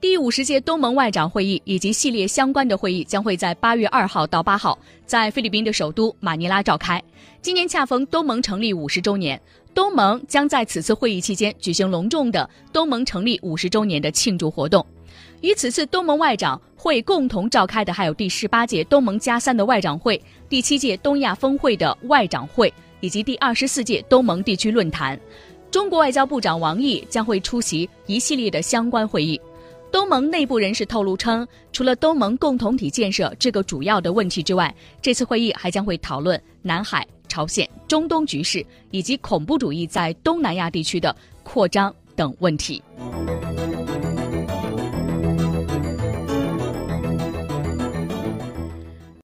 第五十届东盟外长会议以及系列相关的会议将会在八月二号到八号在菲律宾的首都马尼拉召开。今年恰逢东盟成立五十周年，东盟将在此次会议期间举行隆重的东盟成立五十周年的庆祝活动。与此次东盟外长会共同召开的还有第十八届东盟加三的外长会、第七届东亚峰会的外长会以及第二十四届东盟地区论坛。中国外交部长王毅将会出席一系列的相关会议。东盟内部人士透露称，除了东盟共同体建设这个主要的问题之外，这次会议还将会讨论南海、朝鲜、中东局势以及恐怖主义在东南亚地区的扩张等问题。